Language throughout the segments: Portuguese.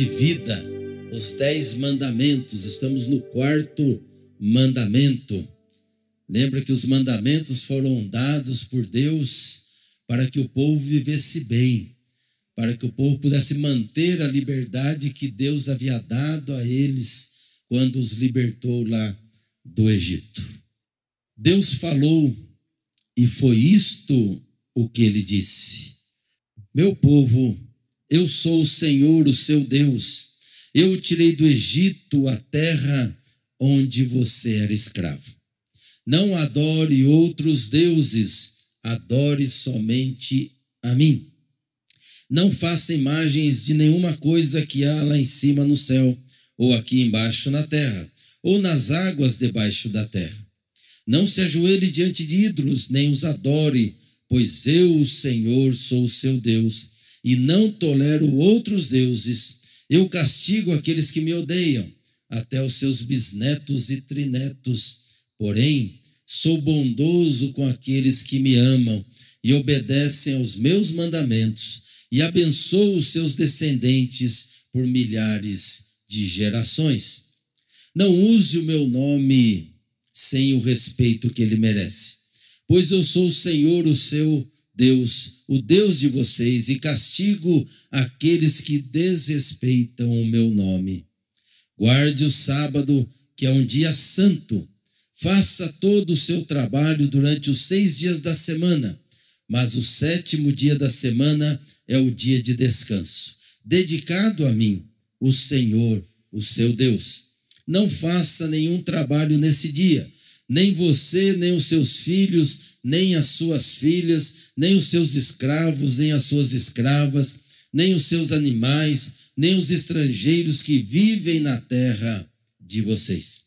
de vida, os dez mandamentos, estamos no quarto mandamento. Lembra que os mandamentos foram dados por Deus para que o povo vivesse bem, para que o povo pudesse manter a liberdade que Deus havia dado a eles quando os libertou lá do Egito. Deus falou e foi isto o que ele disse: Meu povo, eu sou o Senhor, o seu Deus. Eu o tirei do Egito, a terra onde você era escravo. Não adore outros deuses, adore somente a mim. Não faça imagens de nenhuma coisa que há lá em cima no céu, ou aqui embaixo na terra, ou nas águas debaixo da terra. Não se ajoelhe diante de ídolos, nem os adore, pois eu, o Senhor, sou o seu Deus, e não tolero outros deuses. Eu castigo aqueles que me odeiam, até os seus bisnetos e trinetos. Porém, sou bondoso com aqueles que me amam e obedecem aos meus mandamentos, e abençoo os seus descendentes por milhares de gerações. Não use o meu nome sem o respeito que ele merece pois eu sou o Senhor, o seu Deus, o Deus de vocês, e castigo aqueles que desrespeitam o meu nome. Guarde o sábado, que é um dia santo. Faça todo o seu trabalho durante os seis dias da semana, mas o sétimo dia da semana é o dia de descanso, dedicado a mim, o Senhor, o seu Deus. Não faça nenhum trabalho nesse dia nem você, nem os seus filhos, nem as suas filhas, nem os seus escravos, nem as suas escravas, nem os seus animais, nem os estrangeiros que vivem na terra de vocês.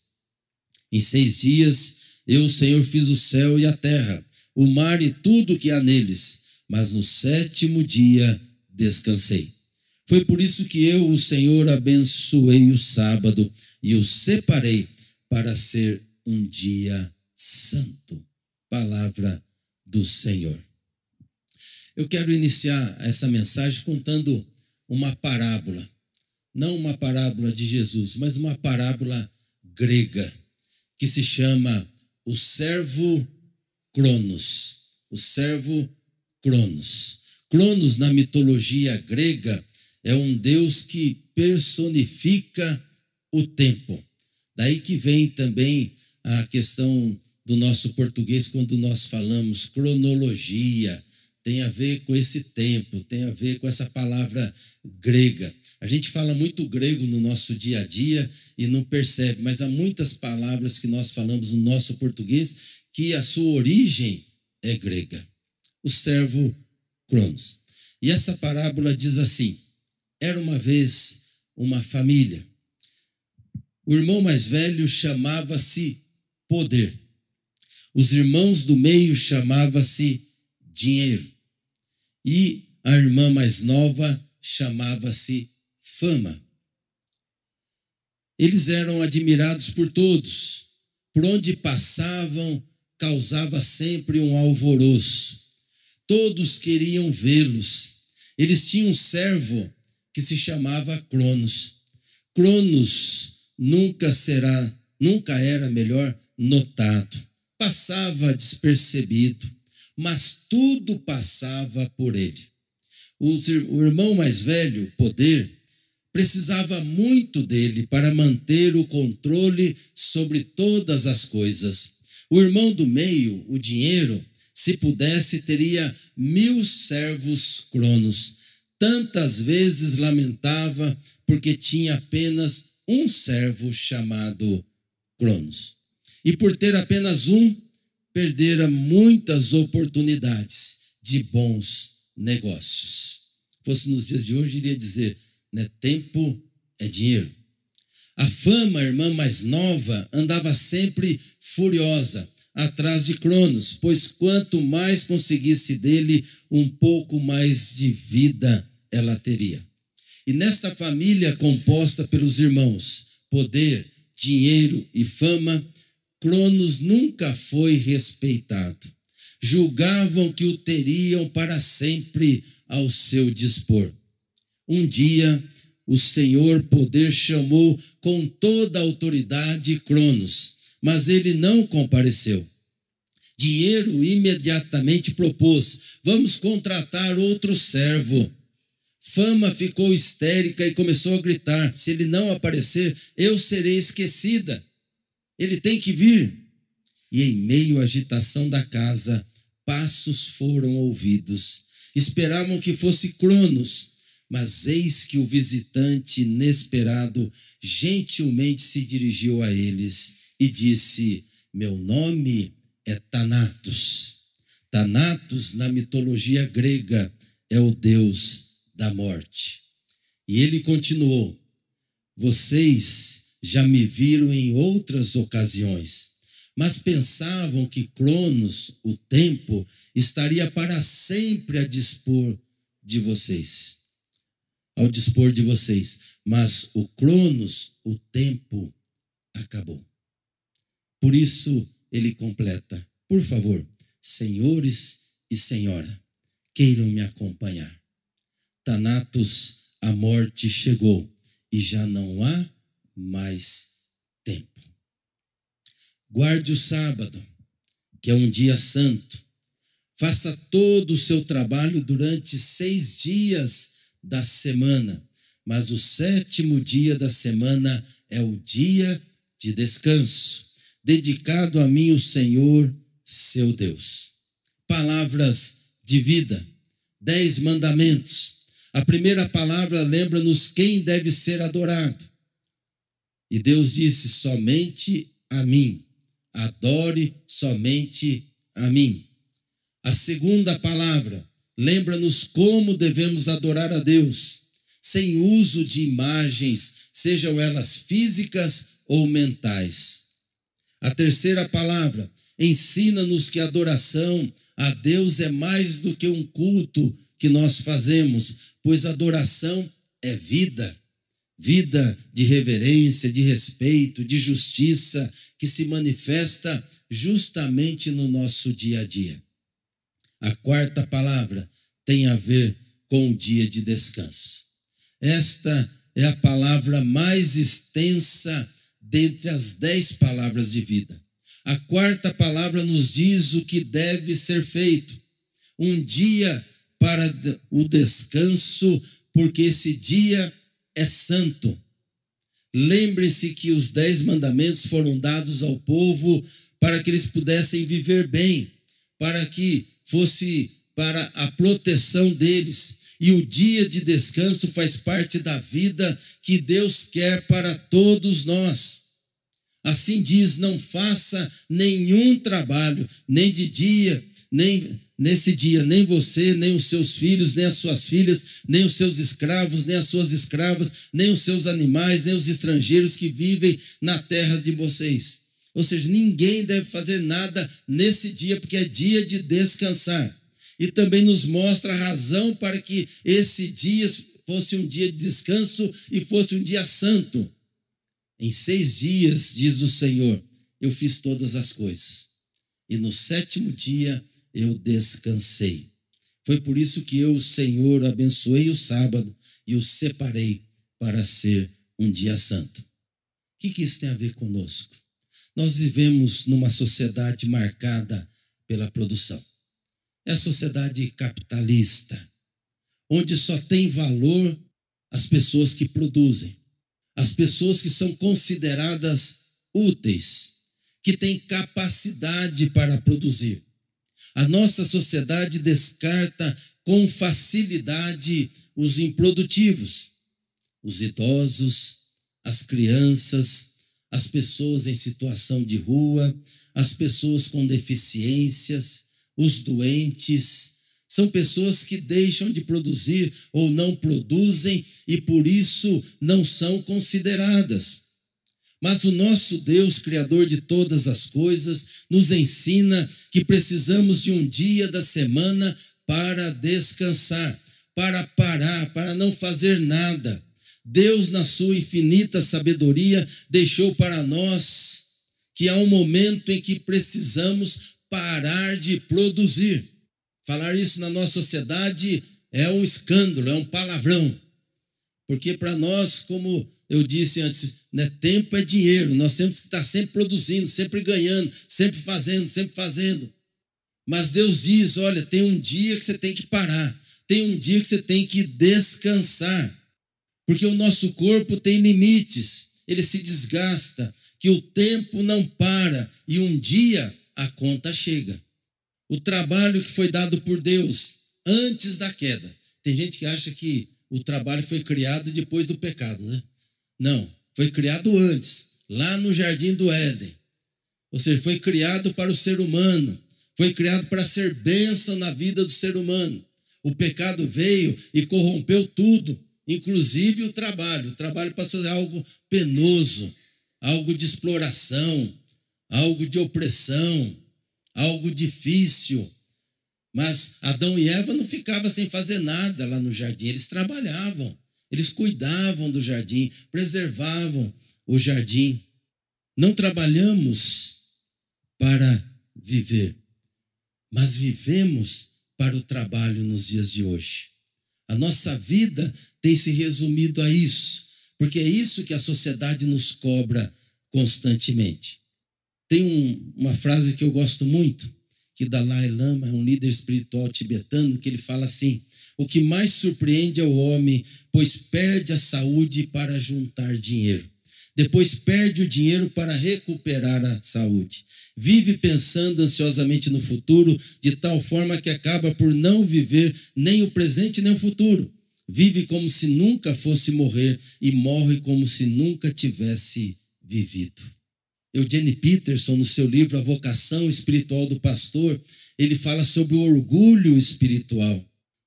Em seis dias eu, Senhor, fiz o céu e a terra, o mar e tudo que há neles, mas no sétimo dia descansei. Foi por isso que eu, o Senhor, abençoei o sábado e o separei para ser um dia santo. Palavra do Senhor. Eu quero iniciar essa mensagem contando uma parábola. Não uma parábola de Jesus, mas uma parábola grega, que se chama o servo Cronos. O servo Cronos. Cronos, na mitologia grega, é um deus que personifica o tempo. Daí que vem também a questão do nosso português quando nós falamos cronologia, tem a ver com esse tempo, tem a ver com essa palavra grega. A gente fala muito grego no nosso dia a dia e não percebe, mas há muitas palavras que nós falamos no nosso português que a sua origem é grega. O servo Cronos. E essa parábola diz assim: era uma vez uma família. O irmão mais velho chamava-se poder. Os irmãos do meio chamava-se dinheiro. E a irmã mais nova chamava-se fama. Eles eram admirados por todos. Por onde passavam, causava sempre um alvoroço. Todos queriam vê-los. Eles tinham um servo que se chamava Cronos. Cronos nunca será, nunca era melhor notado, passava despercebido, mas tudo passava por ele. O irmão mais velho, Poder, precisava muito dele para manter o controle sobre todas as coisas. O irmão do meio, o dinheiro, se pudesse, teria mil servos cronos. Tantas vezes lamentava porque tinha apenas um servo chamado Cronos e por ter apenas um, perdera muitas oportunidades de bons negócios. Fosse nos dias de hoje, iria dizer: né, tempo é dinheiro. A fama, a irmã mais nova, andava sempre furiosa atrás de Cronos, pois quanto mais conseguisse dele, um pouco mais de vida ela teria. E nesta família composta pelos irmãos, poder, dinheiro e fama, Cronos nunca foi respeitado. Julgavam que o teriam para sempre ao seu dispor. Um dia, o Senhor poder chamou com toda a autoridade Cronos, mas ele não compareceu. Dinheiro imediatamente propôs: vamos contratar outro servo. Fama ficou histérica e começou a gritar: se ele não aparecer, eu serei esquecida. Ele tem que vir. E em meio à agitação da casa, passos foram ouvidos. Esperavam que fosse Cronos, mas eis que o visitante inesperado gentilmente se dirigiu a eles e disse: Meu nome é Thanatos. Thanatos, na mitologia grega, é o deus da morte. E ele continuou: Vocês já me viram em outras ocasiões mas pensavam que Cronos, o tempo, estaria para sempre a dispor de vocês. Ao dispor de vocês. Mas o Cronos, o tempo, acabou. Por isso ele completa: Por favor, senhores e senhora, queiram me acompanhar. Tanatos, a morte chegou e já não há mais tempo. Guarde o sábado, que é um dia santo. Faça todo o seu trabalho durante seis dias da semana, mas o sétimo dia da semana é o dia de descanso, dedicado a mim, o Senhor, seu Deus. Palavras de vida, dez mandamentos. A primeira palavra lembra-nos quem deve ser adorado. E Deus disse: somente a mim adore somente a mim. A segunda palavra lembra-nos como devemos adorar a Deus, sem uso de imagens, sejam elas físicas ou mentais. A terceira palavra ensina-nos que a adoração a Deus é mais do que um culto que nós fazemos, pois adoração é vida vida de reverência, de respeito, de justiça, que se manifesta justamente no nosso dia a dia. A quarta palavra tem a ver com o dia de descanso. Esta é a palavra mais extensa dentre as dez palavras de vida. A quarta palavra nos diz o que deve ser feito. Um dia para o descanso, porque esse dia é santo. Lembre-se que os dez mandamentos foram dados ao povo para que eles pudessem viver bem, para que fosse para a proteção deles. E o dia de descanso faz parte da vida que Deus quer para todos nós. Assim diz: não faça nenhum trabalho, nem de dia, nem nesse dia, nem você, nem os seus filhos, nem as suas filhas, nem os seus escravos, nem as suas escravas, nem os seus animais, nem os estrangeiros que vivem na terra de vocês. Ou seja, ninguém deve fazer nada nesse dia, porque é dia de descansar. E também nos mostra a razão para que esse dia fosse um dia de descanso e fosse um dia santo. Em seis dias, diz o Senhor, eu fiz todas as coisas. E no sétimo dia eu descansei. Foi por isso que eu, Senhor, abençoei o sábado e o separei para ser um dia santo. O que, que isso tem a ver conosco? Nós vivemos numa sociedade marcada pela produção. É a sociedade capitalista, onde só tem valor as pessoas que produzem, as pessoas que são consideradas úteis, que têm capacidade para produzir. A nossa sociedade descarta com facilidade os improdutivos, os idosos, as crianças, as pessoas em situação de rua, as pessoas com deficiências, os doentes. São pessoas que deixam de produzir ou não produzem e por isso não são consideradas. Mas o nosso Deus, Criador de todas as coisas, nos ensina que precisamos de um dia da semana para descansar, para parar, para não fazer nada. Deus, na sua infinita sabedoria, deixou para nós que há um momento em que precisamos parar de produzir. Falar isso na nossa sociedade é um escândalo, é um palavrão. Porque para nós, como eu disse antes, né, tempo é dinheiro, nós temos que estar sempre produzindo, sempre ganhando, sempre fazendo, sempre fazendo. Mas Deus diz: olha, tem um dia que você tem que parar, tem um dia que você tem que descansar, porque o nosso corpo tem limites, ele se desgasta, que o tempo não para e um dia a conta chega. O trabalho que foi dado por Deus antes da queda. Tem gente que acha que o trabalho foi criado depois do pecado, né? Não, foi criado antes, lá no jardim do Éden. Ou seja, foi criado para o ser humano, foi criado para ser bênção na vida do ser humano. O pecado veio e corrompeu tudo, inclusive o trabalho. O trabalho passou a ser algo penoso, algo de exploração, algo de opressão, algo difícil. Mas Adão e Eva não ficavam sem fazer nada lá no jardim, eles trabalhavam, eles cuidavam do jardim, preservavam o jardim. Não trabalhamos para viver, mas vivemos para o trabalho nos dias de hoje. A nossa vida tem se resumido a isso, porque é isso que a sociedade nos cobra constantemente. Tem um, uma frase que eu gosto muito, que Dalai Lama é um líder espiritual tibetano, que ele fala assim: o que mais surpreende é o homem, pois perde a saúde para juntar dinheiro. Depois perde o dinheiro para recuperar a saúde. Vive pensando ansiosamente no futuro, de tal forma que acaba por não viver nem o presente nem o futuro vive como se nunca fosse morrer e morre como se nunca tivesse vivido. Eugene Peterson, no seu livro A Vocação Espiritual do Pastor, ele fala sobre o orgulho espiritual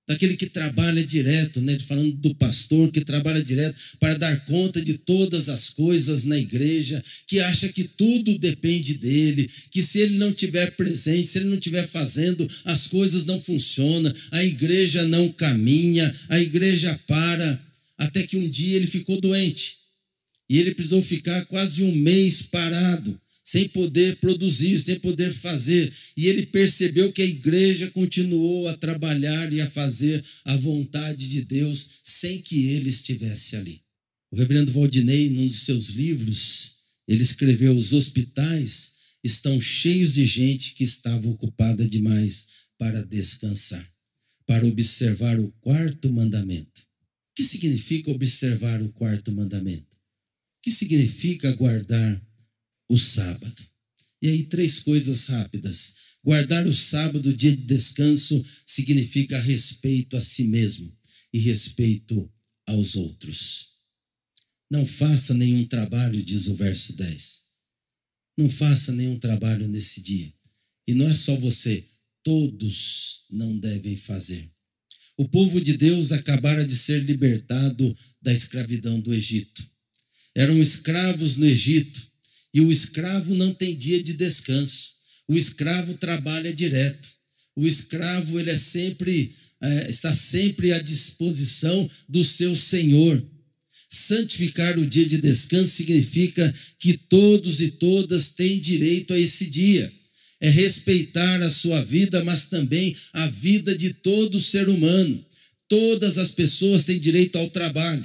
daquele que trabalha direto, né? falando do pastor que trabalha direto para dar conta de todas as coisas na igreja, que acha que tudo depende dele, que se ele não tiver presente, se ele não estiver fazendo, as coisas não funcionam, a igreja não caminha, a igreja para, até que um dia ele ficou doente e ele precisou ficar quase um mês parado sem poder produzir, sem poder fazer. E ele percebeu que a igreja continuou a trabalhar e a fazer a vontade de Deus sem que ele estivesse ali. O reverendo Valdinei, num dos seus livros, ele escreveu: Os hospitais estão cheios de gente que estava ocupada demais para descansar, para observar o quarto mandamento. O que significa observar o quarto mandamento? O que significa guardar o sábado. E aí, três coisas rápidas. Guardar o sábado, dia de descanso, significa respeito a si mesmo e respeito aos outros. Não faça nenhum trabalho, diz o verso 10. Não faça nenhum trabalho nesse dia. E não é só você, todos não devem fazer. O povo de Deus acabara de ser libertado da escravidão do Egito. Eram escravos no Egito e o escravo não tem dia de descanso. O escravo trabalha direto. O escravo ele é sempre é, está sempre à disposição do seu senhor. Santificar o dia de descanso significa que todos e todas têm direito a esse dia. É respeitar a sua vida, mas também a vida de todo ser humano. Todas as pessoas têm direito ao trabalho.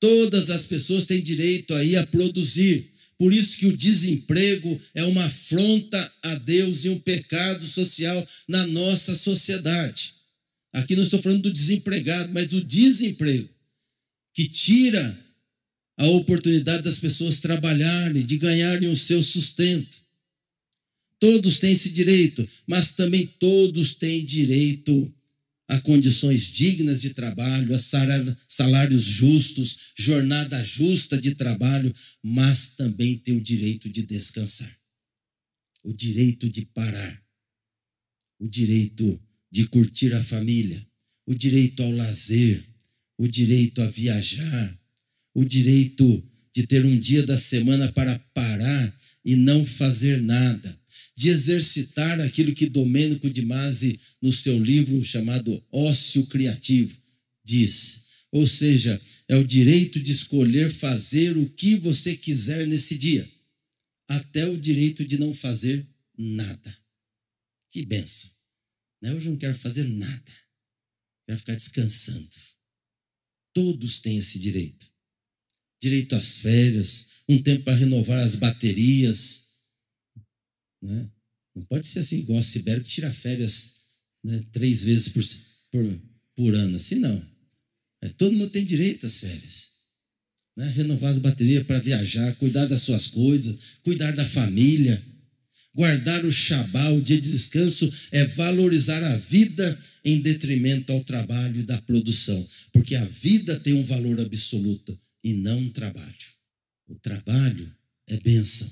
Todas as pessoas têm direito a ir a produzir. Por isso que o desemprego é uma afronta a Deus e um pecado social na nossa sociedade. Aqui não estou falando do desempregado, mas do desemprego, que tira a oportunidade das pessoas trabalharem, de ganharem o seu sustento. Todos têm esse direito, mas também todos têm direito a condições dignas de trabalho, a salários justos, jornada justa de trabalho, mas também tem o direito de descansar, o direito de parar, o direito de curtir a família, o direito ao lazer, o direito a viajar, o direito de ter um dia da semana para parar e não fazer nada de exercitar aquilo que Domênico de Masi, no seu livro chamado Ócio Criativo, diz. Ou seja, é o direito de escolher fazer o que você quiser nesse dia, até o direito de não fazer nada. Que benção. Né? Hoje não quero fazer nada. quero ficar descansando. Todos têm esse direito. Direito às férias, um tempo para renovar as baterias. Né? Não pode ser assim, igual a Sibéria, que tira férias né, três vezes por, por, por ano. Assim não. É, todo mundo tem direito às férias. Né? Renovar as baterias para viajar, cuidar das suas coisas, cuidar da família. Guardar o Shabá, o dia de descanso, é valorizar a vida em detrimento ao trabalho e da produção. Porque a vida tem um valor absoluto e não o trabalho. O trabalho é bênção,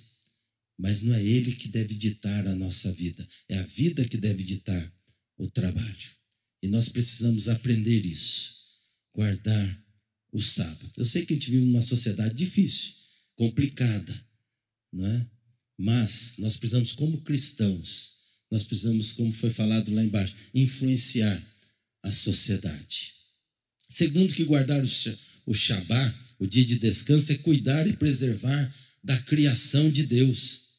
mas não é ele que deve ditar a nossa vida, é a vida que deve ditar o trabalho. E nós precisamos aprender isso, guardar o sábado. Eu sei que a gente vive numa sociedade difícil, complicada, não é? Mas nós precisamos, como cristãos, nós precisamos, como foi falado lá embaixo, influenciar a sociedade. Segundo, que guardar o Shabá, o dia de descanso, é cuidar e preservar da criação de Deus.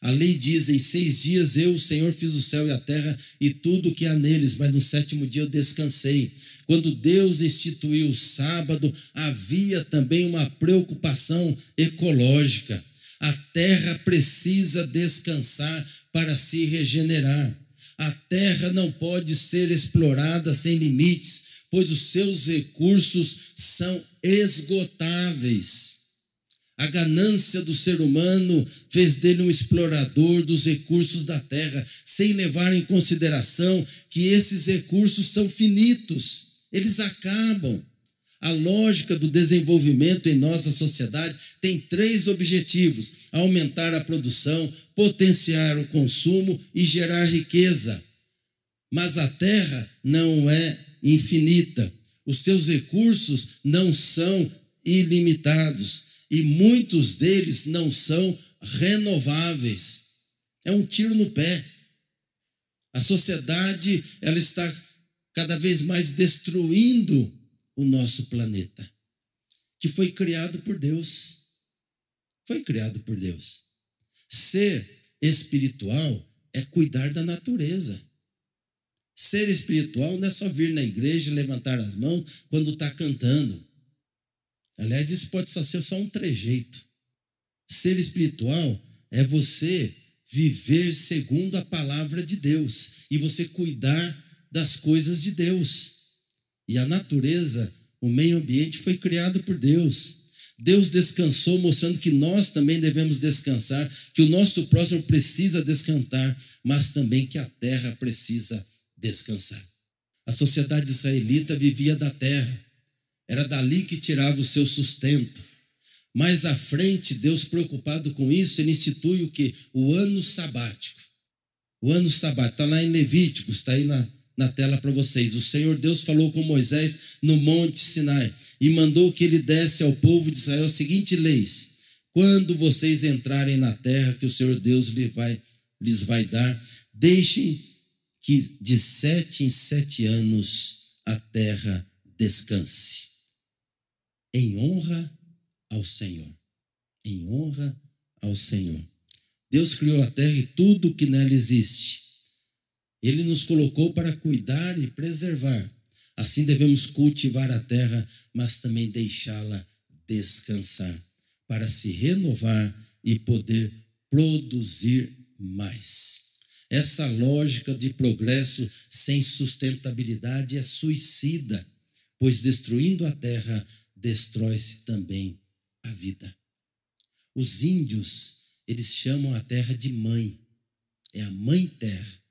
A lei diz: em seis dias eu, o Senhor, fiz o céu e a terra e tudo o que há neles, mas no sétimo dia eu descansei. Quando Deus instituiu o sábado, havia também uma preocupação ecológica. A terra precisa descansar para se regenerar. A terra não pode ser explorada sem limites, pois os seus recursos são esgotáveis. A ganância do ser humano fez dele um explorador dos recursos da terra, sem levar em consideração que esses recursos são finitos, eles acabam. A lógica do desenvolvimento em nossa sociedade tem três objetivos: aumentar a produção, potenciar o consumo e gerar riqueza. Mas a terra não é infinita, os seus recursos não são ilimitados e muitos deles não são renováveis. É um tiro no pé. A sociedade ela está cada vez mais destruindo o nosso planeta, que foi criado por Deus. Foi criado por Deus. Ser espiritual é cuidar da natureza. Ser espiritual não é só vir na igreja e levantar as mãos quando está cantando. Aliás, isso pode só ser só um trejeito. Ser espiritual é você viver segundo a palavra de Deus e você cuidar das coisas de Deus. E a natureza, o meio ambiente foi criado por Deus. Deus descansou, mostrando que nós também devemos descansar, que o nosso próximo precisa descansar, mas também que a terra precisa descansar. A sociedade israelita vivia da terra, era dali que tirava o seu sustento. Mais à frente, Deus preocupado com isso, ele institui o que? O ano sabático. O ano sabático, está lá em Levíticos, está aí na, na tela para vocês. O Senhor Deus falou com Moisés no Monte Sinai e mandou que ele desse ao povo de Israel as seguintes leis: Quando vocês entrarem na terra que o Senhor Deus lhes vai, lhes vai dar, deixem que de sete em sete anos a terra descanse, em honra ao Senhor. Em honra ao Senhor. Deus criou a terra e tudo que nela existe ele nos colocou para cuidar e preservar. Assim devemos cultivar a terra, mas também deixá-la descansar, para se renovar e poder produzir mais. Essa lógica de progresso sem sustentabilidade é suicida, pois destruindo a terra, destrói-se também a vida. Os índios, eles chamam a terra de mãe, é a mãe terra.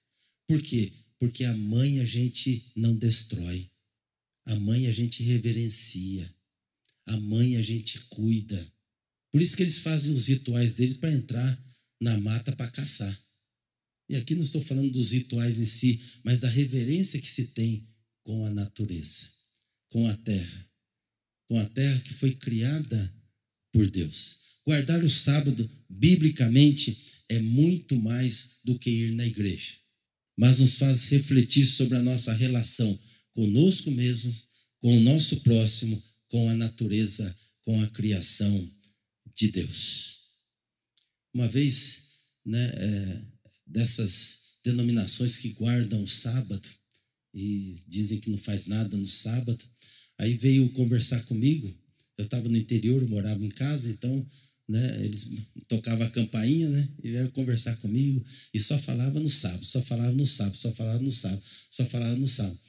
Por quê? Porque a mãe a gente não destrói. A mãe a gente reverencia. A mãe a gente cuida. Por isso que eles fazem os rituais deles para entrar na mata para caçar. E aqui não estou falando dos rituais em si, mas da reverência que se tem com a natureza, com a terra. Com a terra que foi criada por Deus. Guardar o sábado, biblicamente, é muito mais do que ir na igreja mas nos faz refletir sobre a nossa relação conosco mesmos, com o nosso próximo, com a natureza, com a criação de Deus. Uma vez, né, é, dessas denominações que guardam o sábado, e dizem que não faz nada no sábado. Aí veio conversar comigo. Eu estava no interior, morava em casa, então né, eles tocavam a campainha, né, e vieram conversar comigo e só falava no sábado, só falava no sábado, só falava no sábado, só falava no sábado.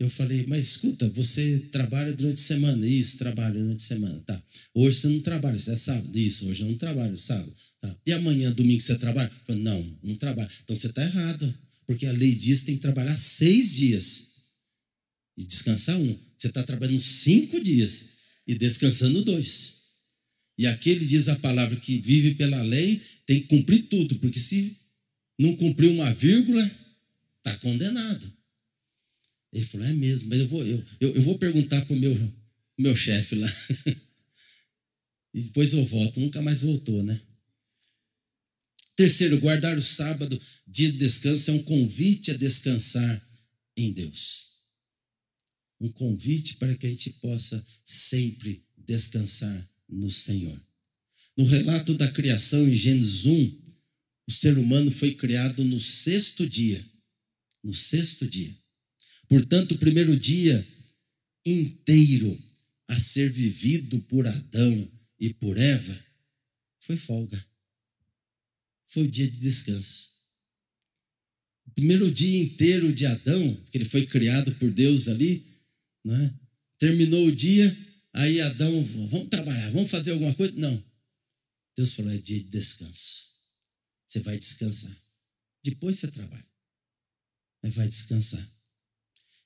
Eu falei, mas escuta, você trabalha durante a semana? Isso, trabalho durante a semana. Tá. Hoje você não trabalha, você é sábado? Isso, hoje eu não trabalho, sábado. Tá. E amanhã, domingo, você trabalha? Eu falei, não, não trabalho. Então você está errado, porque a lei diz que tem que trabalhar seis dias e descansar um. Você está trabalhando cinco dias e descansando dois. E aquele diz a palavra que vive pela lei tem que cumprir tudo, porque se não cumprir uma vírgula, está condenado. Ele falou: é mesmo, mas eu vou, eu, eu, eu vou perguntar para o meu, meu chefe lá. e depois eu volto. Nunca mais voltou, né? Terceiro, guardar o sábado, dia de descanso, é um convite a descansar em Deus. Um convite para que a gente possa sempre descansar no Senhor. No relato da criação, em Gênesis 1, o ser humano foi criado no sexto dia. No sexto dia. Portanto, o primeiro dia inteiro a ser vivido por Adão e por Eva foi folga. Foi o dia de descanso. O primeiro dia inteiro de Adão, que ele foi criado por Deus ali, né? terminou o dia, aí Adão, vamos trabalhar, vamos fazer alguma coisa? Não. Deus falou: é dia de descanso. Você vai descansar. Depois você trabalha. Mas vai descansar.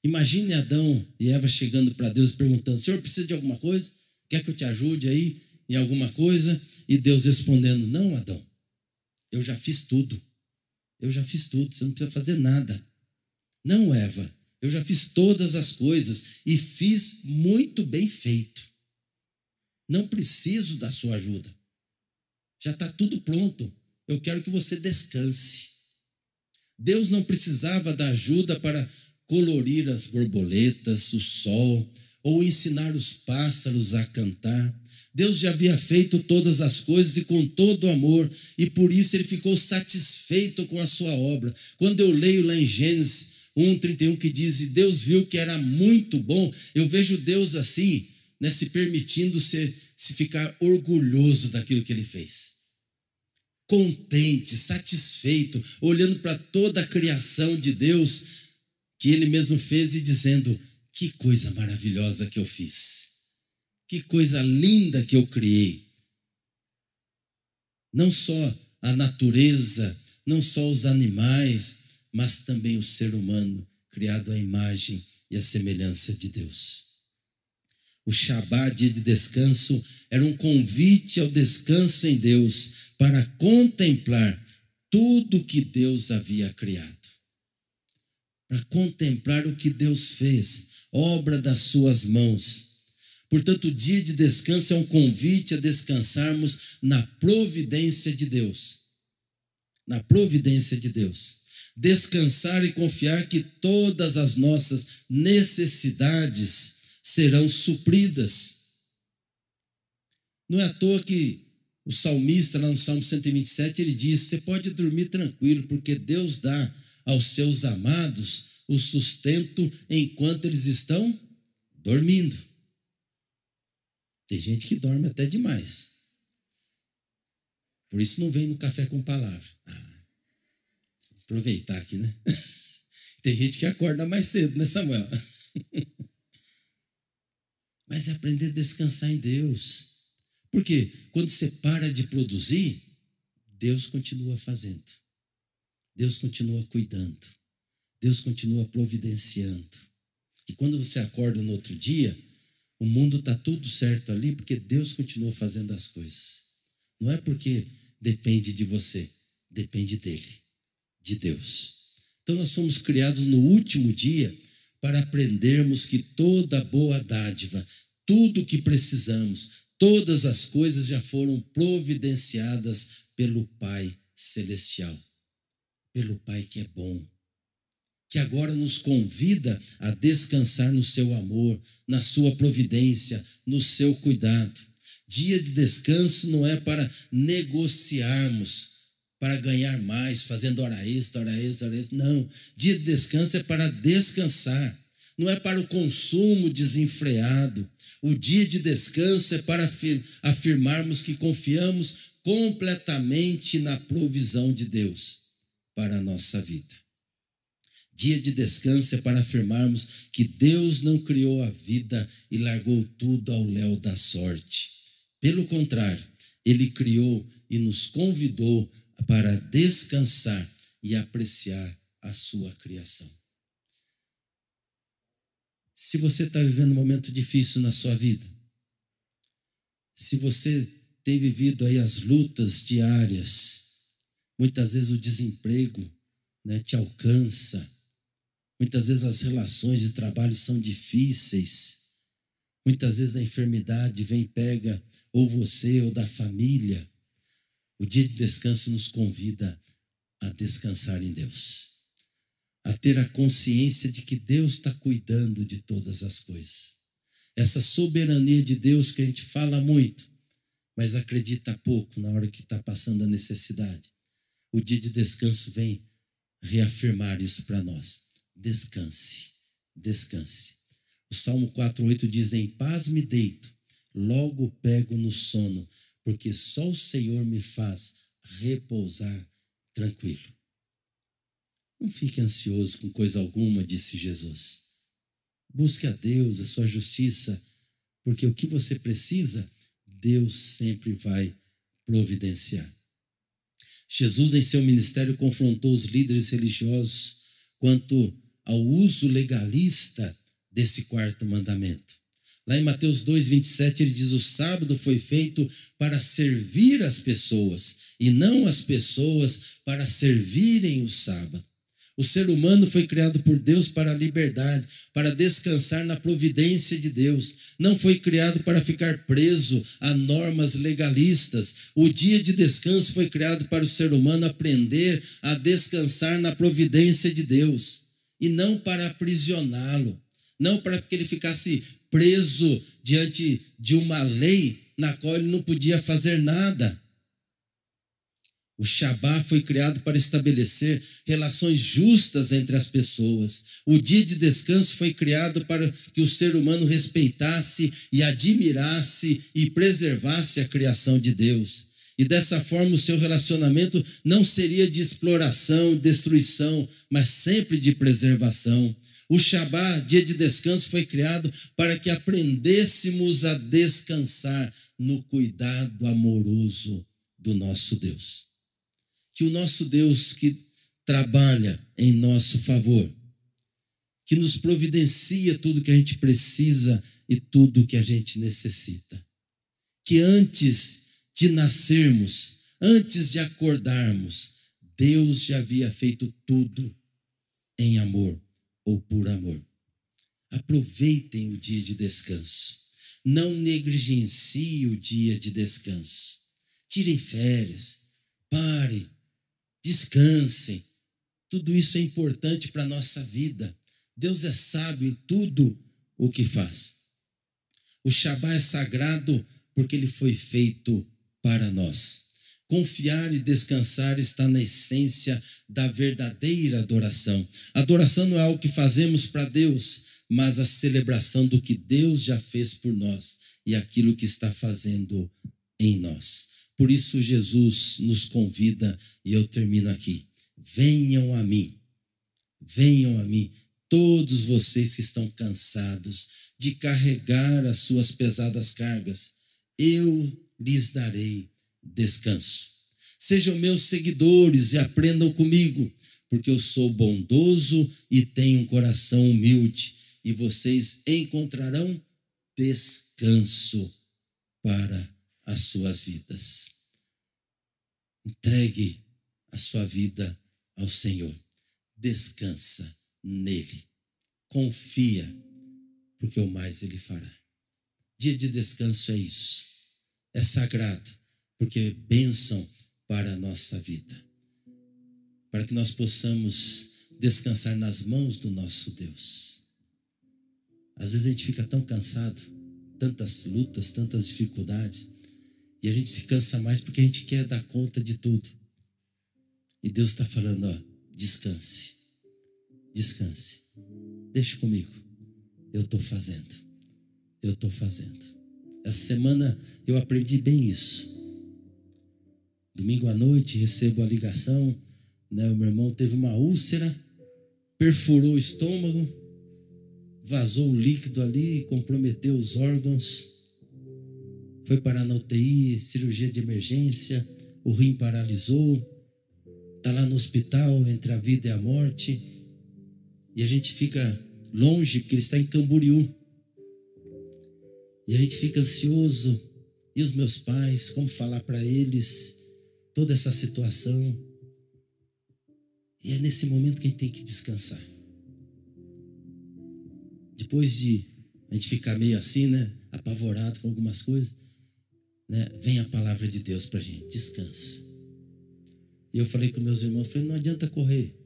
Imagine Adão e Eva chegando para Deus perguntando: Senhor, precisa de alguma coisa? Quer que eu te ajude aí em alguma coisa? E Deus respondendo: Não, Adão, eu já fiz tudo. Eu já fiz tudo, você não precisa fazer nada. Não, Eva, eu já fiz todas as coisas e fiz muito bem feito. Não preciso da sua ajuda. Já está tudo pronto. Eu quero que você descanse. Deus não precisava da ajuda para colorir as borboletas, o sol, ou ensinar os pássaros a cantar. Deus já havia feito todas as coisas e com todo amor, e por isso ele ficou satisfeito com a sua obra. Quando eu leio lá em Gênesis 1:31 que diz: "E Deus viu que era muito bom", eu vejo Deus assim, né, se permitindo ser, se ficar orgulhoso daquilo que ele fez. Contente, satisfeito, olhando para toda a criação de Deus, que ele mesmo fez e dizendo: Que coisa maravilhosa que eu fiz, que coisa linda que eu criei. Não só a natureza, não só os animais, mas também o ser humano, criado à imagem e à semelhança de Deus. O Shabá, dia de descanso, era um convite ao descanso em Deus para contemplar tudo que Deus havia criado para contemplar o que Deus fez, obra das suas mãos. Portanto, o dia de descanso é um convite a descansarmos na providência de Deus. Na providência de Deus. Descansar e confiar que todas as nossas necessidades serão supridas. Não é à toa que o salmista, lá no Salmo 127, ele diz: Você pode dormir tranquilo, porque Deus dá aos seus amados o sustento enquanto eles estão dormindo. Tem gente que dorme até demais. Por isso não vem no café com palavra. Ah, aproveitar aqui, né? Tem gente que acorda mais cedo, né, Samuel? Mas é aprender a descansar em Deus. Porque quando você para de produzir, Deus continua fazendo. Deus continua cuidando. Deus continua providenciando. E quando você acorda no outro dia, o mundo está tudo certo ali porque Deus continua fazendo as coisas. Não é porque depende de você, depende dele, de Deus. Então nós fomos criados no último dia para aprendermos que toda boa dádiva, tudo que precisamos, todas as coisas já foram providenciadas pelo Pai Celestial pelo Pai que é bom, que agora nos convida a descansar no seu amor, na sua providência, no seu cuidado. Dia de descanso não é para negociarmos para ganhar mais, fazendo hora extra, hora extra, hora extra. Não. Dia de descanso é para descansar. Não é para o consumo desenfreado. O dia de descanso é para afirmarmos que confiamos completamente na provisão de Deus para a nossa vida. Dia de descanso é para afirmarmos que Deus não criou a vida e largou tudo ao léu da sorte. Pelo contrário, Ele criou e nos convidou para descansar e apreciar a sua criação. Se você está vivendo um momento difícil na sua vida, se você tem vivido aí as lutas diárias, muitas vezes o desemprego né, te alcança, Muitas vezes as relações de trabalho são difíceis. Muitas vezes a enfermidade vem pega ou você ou da família. O dia de descanso nos convida a descansar em Deus, a ter a consciência de que Deus está cuidando de todas as coisas. Essa soberania de Deus que a gente fala muito, mas acredita pouco na hora que está passando a necessidade. O dia de descanso vem reafirmar isso para nós descanse, descanse. O Salmo 4,8 diz: Em paz me deito, logo pego no sono, porque só o Senhor me faz repousar tranquilo. Não fique ansioso com coisa alguma, disse Jesus. Busque a Deus, a sua justiça, porque o que você precisa, Deus sempre vai providenciar. Jesus, em seu ministério, confrontou os líderes religiosos quanto ao uso legalista desse quarto mandamento. Lá em Mateus 2, 27, ele diz: O sábado foi feito para servir as pessoas, e não as pessoas para servirem o sábado. O ser humano foi criado por Deus para a liberdade, para descansar na providência de Deus. Não foi criado para ficar preso a normas legalistas. O dia de descanso foi criado para o ser humano aprender a descansar na providência de Deus e não para aprisioná-lo, não para que ele ficasse preso diante de uma lei na qual ele não podia fazer nada. O Shabá foi criado para estabelecer relações justas entre as pessoas. O dia de descanso foi criado para que o ser humano respeitasse e admirasse e preservasse a criação de Deus. E dessa forma o seu relacionamento não seria de exploração destruição, mas sempre de preservação. O Shabá, dia de descanso, foi criado para que aprendêssemos a descansar no cuidado amoroso do nosso Deus. Que o nosso Deus que trabalha em nosso favor, que nos providencia tudo que a gente precisa e tudo que a gente necessita. Que antes de nascermos, antes de acordarmos, Deus já havia feito tudo em amor ou por amor. Aproveitem o dia de descanso. Não negligencie o dia de descanso. Tirem férias, parem, descansem. Tudo isso é importante para a nossa vida. Deus é sábio em tudo o que faz. O Shabá é sagrado porque ele foi feito para nós. Confiar e descansar está na essência da verdadeira adoração. Adoração não é algo que fazemos para Deus, mas a celebração do que Deus já fez por nós e aquilo que está fazendo em nós. Por isso, Jesus nos convida, e eu termino aqui: venham a mim, venham a mim, todos vocês que estão cansados de carregar as suas pesadas cargas, eu lhes darei descanso. Sejam meus seguidores e aprendam comigo, porque eu sou bondoso e tenho um coração humilde, e vocês encontrarão descanso para as suas vidas. Entregue a sua vida ao Senhor. Descansa nele. Confia, porque o mais ele fará. Dia de descanso é isso é sagrado, porque é bênção para a nossa vida. Para que nós possamos descansar nas mãos do nosso Deus. Às vezes a gente fica tão cansado, tantas lutas, tantas dificuldades, e a gente se cansa mais porque a gente quer dar conta de tudo. E Deus está falando, ó, descanse, descanse, deixa comigo, eu estou fazendo, eu estou fazendo. Essa semana eu aprendi bem isso. Domingo à noite recebo a ligação, né? O meu irmão teve uma úlcera, perfurou o estômago, vazou o líquido ali, comprometeu os órgãos, foi parar na UTI, cirurgia de emergência, o rim paralisou, está lá no hospital entre a vida e a morte, e a gente fica longe porque ele está em Camboriú. E a gente fica ansioso. E os meus pais, como falar para eles toda essa situação? E é nesse momento que a gente tem que descansar. Depois de a gente ficar meio assim, né? Apavorado com algumas coisas, né? Vem a palavra de Deus para a gente, descansa. E eu falei para meus irmãos, falei, não adianta correr.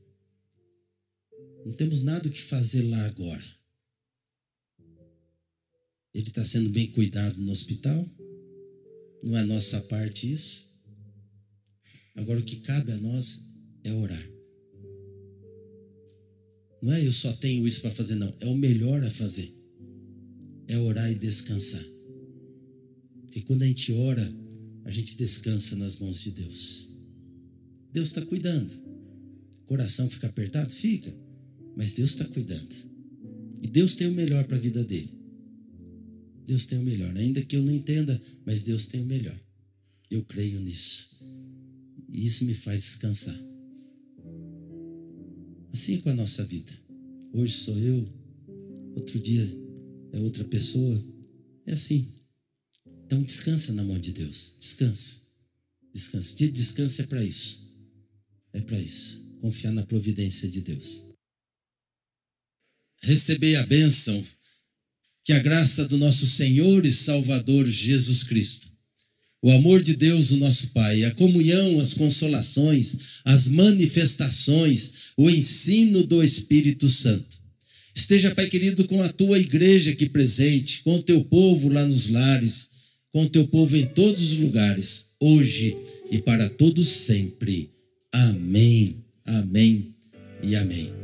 Não temos nada o que fazer lá agora. Ele está sendo bem cuidado no hospital. Não é nossa parte isso. Agora o que cabe a nós é orar. Não é eu só tenho isso para fazer, não. É o melhor a fazer. É orar e descansar. Porque quando a gente ora, a gente descansa nas mãos de Deus. Deus está cuidando. O coração fica apertado? Fica. Mas Deus está cuidando. E Deus tem o melhor para a vida dele. Deus tem o melhor. Ainda que eu não entenda, mas Deus tem o melhor. Eu creio nisso. E isso me faz descansar. Assim é com a nossa vida. Hoje sou eu, outro dia é outra pessoa. É assim. Então descansa na mão de Deus. Descansa. Descansa. Dia de descanso é para isso. É para isso. Confiar na providência de Deus. Receber a bênção que a graça do nosso Senhor e Salvador Jesus Cristo, o amor de Deus, o nosso Pai, a comunhão, as consolações, as manifestações, o ensino do Espírito Santo. Esteja, Pai querido, com a tua igreja aqui presente, com o teu povo lá nos lares, com o teu povo em todos os lugares, hoje e para todos sempre. Amém, amém e amém.